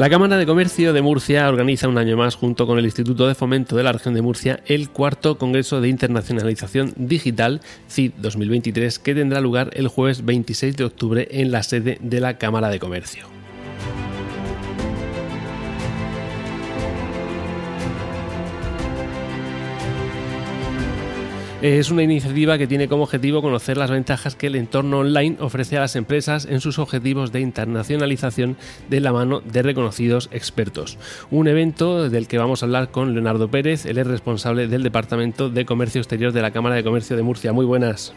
La Cámara de Comercio de Murcia organiza un año más, junto con el Instituto de Fomento de la Región de Murcia, el cuarto Congreso de Internacionalización Digital, CID 2023, que tendrá lugar el jueves 26 de octubre en la sede de la Cámara de Comercio. Es una iniciativa que tiene como objetivo conocer las ventajas que el entorno online ofrece a las empresas en sus objetivos de internacionalización de la mano de reconocidos expertos. Un evento del que vamos a hablar con Leonardo Pérez, él es responsable del Departamento de Comercio Exterior de la Cámara de Comercio de Murcia. Muy buenas.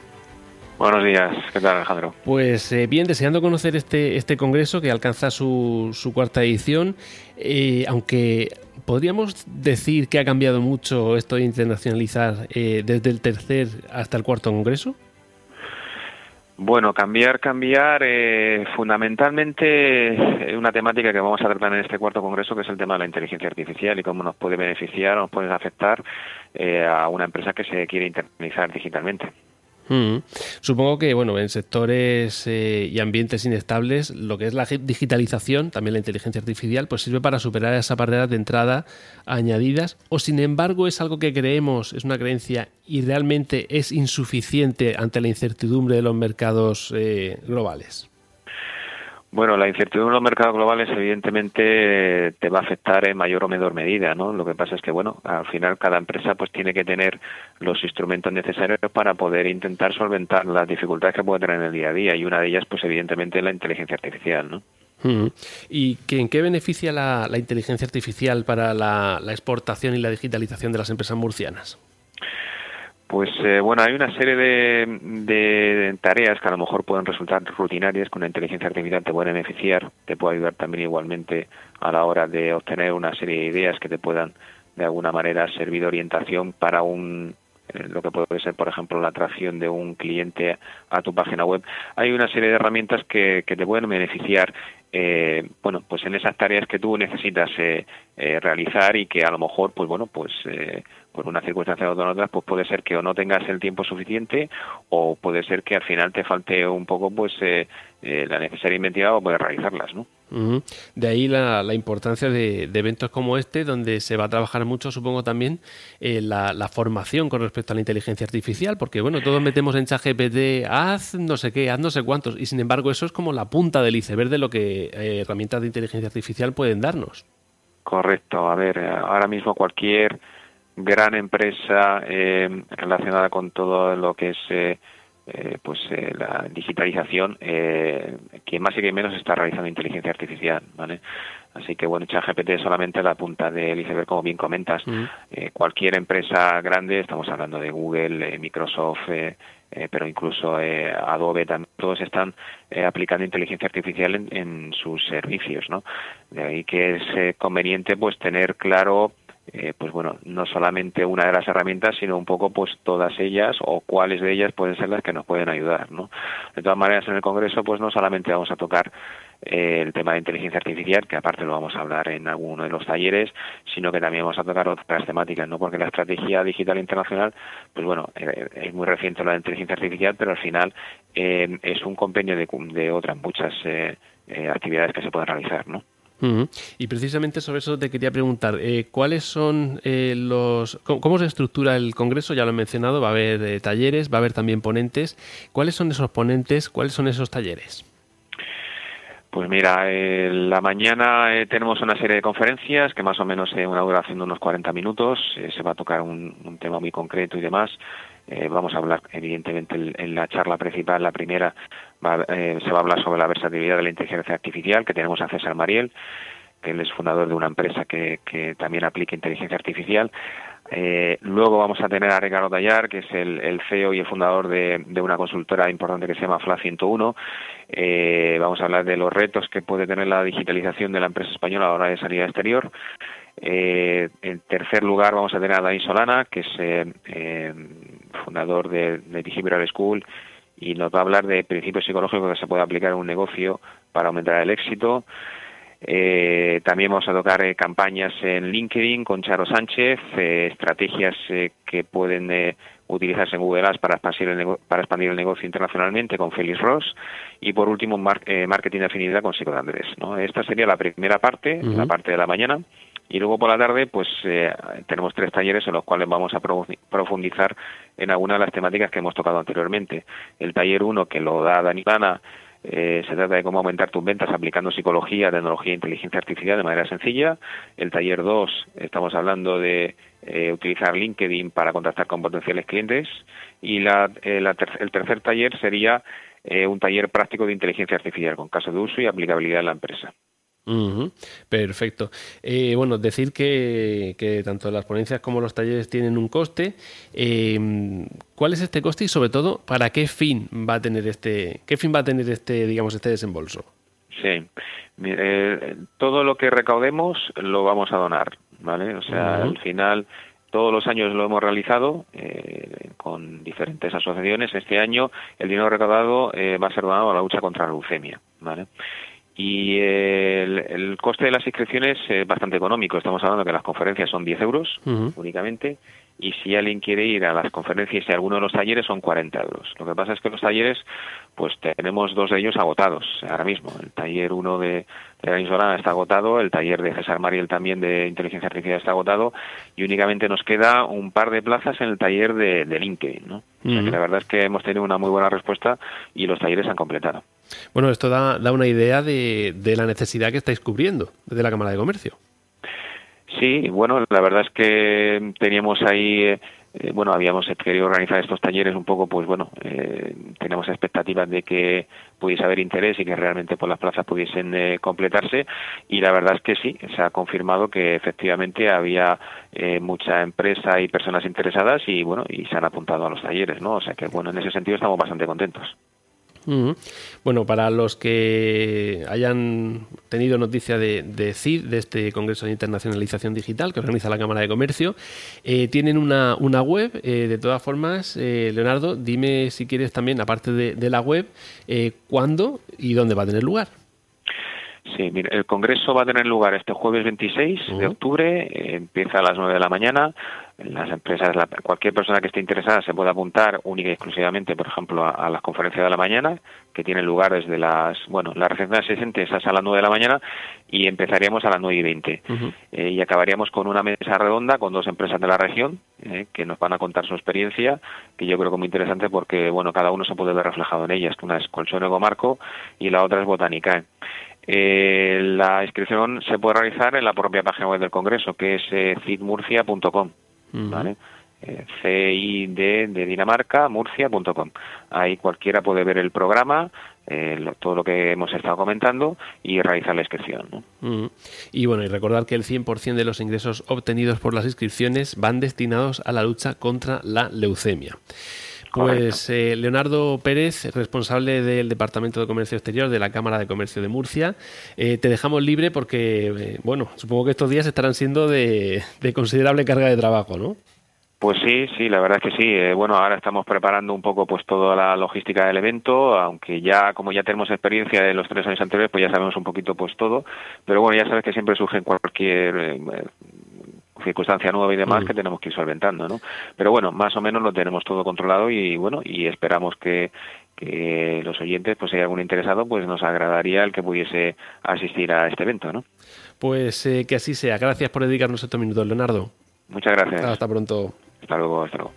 Buenos días, ¿qué tal Alejandro? Pues eh, bien, deseando conocer este, este congreso que alcanza su, su cuarta edición, eh, aunque podríamos decir que ha cambiado mucho esto de internacionalizar eh, desde el tercer hasta el cuarto congreso. Bueno, cambiar, cambiar, eh, fundamentalmente una temática que vamos a tratar en este cuarto congreso, que es el tema de la inteligencia artificial y cómo nos puede beneficiar o nos puede afectar a una empresa que se quiere internacionalizar digitalmente. Supongo que, bueno, en sectores eh, y ambientes inestables, lo que es la digitalización, también la inteligencia artificial, pues sirve para superar esas barreras de entrada añadidas, o sin embargo es algo que creemos, es una creencia y realmente es insuficiente ante la incertidumbre de los mercados eh, globales. Bueno, la incertidumbre en los mercados globales evidentemente te va a afectar en mayor o menor medida, ¿no? Lo que pasa es que, bueno, al final cada empresa pues tiene que tener los instrumentos necesarios para poder intentar solventar las dificultades que puede tener en el día a día y una de ellas pues evidentemente es la inteligencia artificial, ¿no? ¿Y en qué beneficia la, inteligencia artificial para la exportación y la digitalización de las empresas murcianas? Pues eh, bueno, hay una serie de, tareas que a lo mejor pueden resultar rutinarias con la inteligencia artificial te pueden beneficiar, te puede ayudar también igualmente a la hora de obtener una serie de ideas que te puedan de alguna manera servir de orientación para un eh, lo que puede ser, por ejemplo, la atracción de un cliente a tu página web. Hay una serie de herramientas que, que te pueden beneficiar eh, bueno, pues en esas tareas que tú necesitas eh, eh, realizar y que a lo mejor, pues bueno, pues eh, por una circunstancia u otra, pues puede ser que o no tengas el tiempo suficiente o puede ser que al final te falte un poco, pues la necesaria inventiva para poder realizarlas, ¿no? De ahí la, importancia de, eventos como este, donde se va a trabajar mucho, supongo también, la, la, formación con respecto a la inteligencia artificial, porque bueno, todos metemos en ChatGPT, haz no sé qué, haz no sé cuántos, y sin embargo eso es como la punta del iceberg de lo que eh, herramientas de inteligencia artificial pueden darnos. Correcto. A ver, ahora mismo cualquier gran empresa eh, relacionada con todo lo que es eh, pues la digitalización, quien más y quien menos está realizando inteligencia artificial, ¿vale? Así que bueno, ChatGPT es solamente la punta del iceberg, como bien comentas. cualquier empresa grande, estamos hablando de Google, Microsoft, eh, pero incluso eh, Adobe también, todos están eh, aplicando inteligencia artificial en, sus servicios, ¿no? De ahí que es conveniente pues tener claro pues bueno, no solamente una de las herramientas, sino un poco pues todas ellas o cuáles de ellas pueden ser las que nos pueden ayudar, ¿no? De todas maneras, en el Congreso pues no solamente vamos a tocar el tema de inteligencia artificial, que aparte lo vamos a hablar en alguno de los talleres, sino que también vamos a tocar otras temáticas, ¿no? Porque la estrategia digital internacional, pues bueno, eh, es muy reciente la de inteligencia artificial, pero al final eh, es un compendio de, otras muchas eh, actividades que se pueden realizar, ¿no? Y precisamente sobre eso te quería preguntar, ¿cuáles son los... Cómo, se estructura el Congreso? Ya lo he mencionado, va a haber talleres, va a haber también ponentes. ¿Cuáles son esos ponentes? ¿Cuáles son esos talleres? Pues mira, en la mañana eh, tenemos una serie de conferencias que más o menos eh, una duración de unos 40 minutos. Eh, se va a tocar un, tema muy concreto y demás. vamos a hablar, evidentemente, en, la charla principal, la primera, se va a hablar sobre la versatilidad de la inteligencia artificial, que tenemos a César Mariel, que él es fundador de una empresa que, también aplica inteligencia artificial. Eh, luego vamos a tener a Ricardo Tallar, que es el, CEO y el fundador de, una consultora importante que se llama FLA 101. Eh, vamos a hablar de los retos que puede tener la digitalización de la empresa española a la hora de salir al exterior. Eh, en tercer lugar vamos a tener a Dani Solana, que es fundador de, de School y nos va a hablar de principios psicológicos que se puede aplicar en un negocio para aumentar el éxito. Eh, también vamos a tocar eh, campañas en LinkedIn con Charo Sánchez, eh, estrategias que pueden utilizarse en Google Ads para expandir, el para expandir el negocio internacionalmente con Félix Ross y por último marketing de afinidad con Psico de Andrés. ¿no? Esta sería la primera parte, la parte de la mañana. Y luego por la tarde, pues tenemos tres talleres en los cuales vamos a profundizar en algunas de las temáticas que hemos tocado anteriormente. El taller 1, que lo da Dani Lana, eh, se trata de cómo aumentar tus ventas aplicando psicología, tecnología e inteligencia artificial de manera sencilla. El taller 2, estamos hablando de eh, utilizar LinkedIn para contactar con potenciales clientes. Y la, eh, el tercer taller sería un taller práctico de inteligencia artificial con caso de uso y aplicabilidad en la empresa. Perfecto. Eh, bueno, decir que, tanto las ponencias como los talleres tienen un coste. Eh, ¿Cuál es este coste y sobre todo para qué fin va a tener este, qué fin va a tener este, digamos, este desembolso? Sí, todo lo que recaudemos lo vamos a donar, ¿vale? O sea, al final todos los años lo hemos realizado eh, con diferentes asociaciones. Este año el dinero recaudado va a ser donado a la lucha contra la leucemia, ¿vale? Y el, coste de las inscripciones es bastante económico. Estamos hablando que las conferencias son 10 euros únicamente y si alguien quiere ir a las conferencias y a alguno de los talleres son 40 euros. Lo que pasa es que los talleres, pues tenemos dos de ellos agotados ahora mismo. El taller 1 de, de la Insolana está agotado, el taller de César Mariel también de inteligencia artificial está agotado y únicamente nos queda un par de plazas en el taller de, de LinkedIn. ¿no? la verdad es que hemos tenido una muy buena respuesta y los talleres se han completado. Bueno, esto da, da una idea de, de la necesidad que estáis cubriendo desde la Cámara de Comercio. Sí, bueno, la verdad es que teníamos ahí, eh, bueno, habíamos querido organizar estos talleres un poco, pues bueno, eh, teníamos expectativas de que pudiese haber interés y que realmente por las plazas pudiesen eh, completarse y la verdad es que sí, se ha confirmado que efectivamente había eh, mucha empresa y personas interesadas y bueno, y se han apuntado a los talleres, ¿no? O sea que bueno, en ese sentido estamos bastante contentos. Bueno, para los que hayan tenido noticia de, CID, de este Congreso de Internacionalización Digital que organiza la Cámara de Comercio, eh, tienen una, web. Eh, de todas formas, eh, Leonardo, dime si quieres también, aparte de, la web, cuándo y dónde va a tener lugar. Sí, mira, el Congreso va a tener lugar este jueves 26 de octubre, empieza a las 9 de la mañana las empresas, cualquier persona que esté interesada se puede apuntar única y exclusivamente, por ejemplo, a, las conferencias de la mañana, que tienen lugar desde las, bueno, la recepción de asistentes es a las 9 de la mañana y empezaríamos a las 9 y 20. Eh, y acabaríamos con una mesa redonda con dos empresas de la región eh, que nos van a contar su experiencia, que yo creo que es muy interesante porque, bueno, cada uno se puede ver reflejado en ellas. Una es Colchón Marco y la otra es Botánica. Eh, la inscripción se puede realizar en la propia página web del Congreso, que es cidmurcia.com. ¿vale? Eh, CID de Dinamarca, murcia.com. Ahí cualquiera puede ver el programa, eh, todo lo que hemos estado comentando y realizar la inscripción. Y bueno, y recordar que el 100% de los ingresos obtenidos por las inscripciones van destinados a la lucha contra la leucemia. Pues eh, Leonardo Pérez, responsable del Departamento de Comercio Exterior de la Cámara de Comercio de Murcia, te dejamos libre porque, bueno, supongo que estos días estarán siendo de, de considerable carga de trabajo, ¿no? Pues sí, sí, la verdad es que sí. Eh, bueno, ahora estamos preparando un poco pues toda la logística del evento, aunque ya como ya tenemos experiencia de los tres años anteriores, pues ya sabemos un poquito pues todo. Pero bueno, ya sabes que siempre surge cualquier eh, circunstancia nueva y demás mm. que tenemos que ir solventando, ¿no? Pero bueno, más o menos lo tenemos todo controlado y bueno, y esperamos que, que los oyentes, pues si hay algún interesado, pues nos agradaría el que pudiese asistir a este evento, ¿no? Pues eh, que así sea. Gracias por dedicarnos estos minutos, Leonardo. Muchas gracias. Hasta pronto. Hasta luego, hasta luego.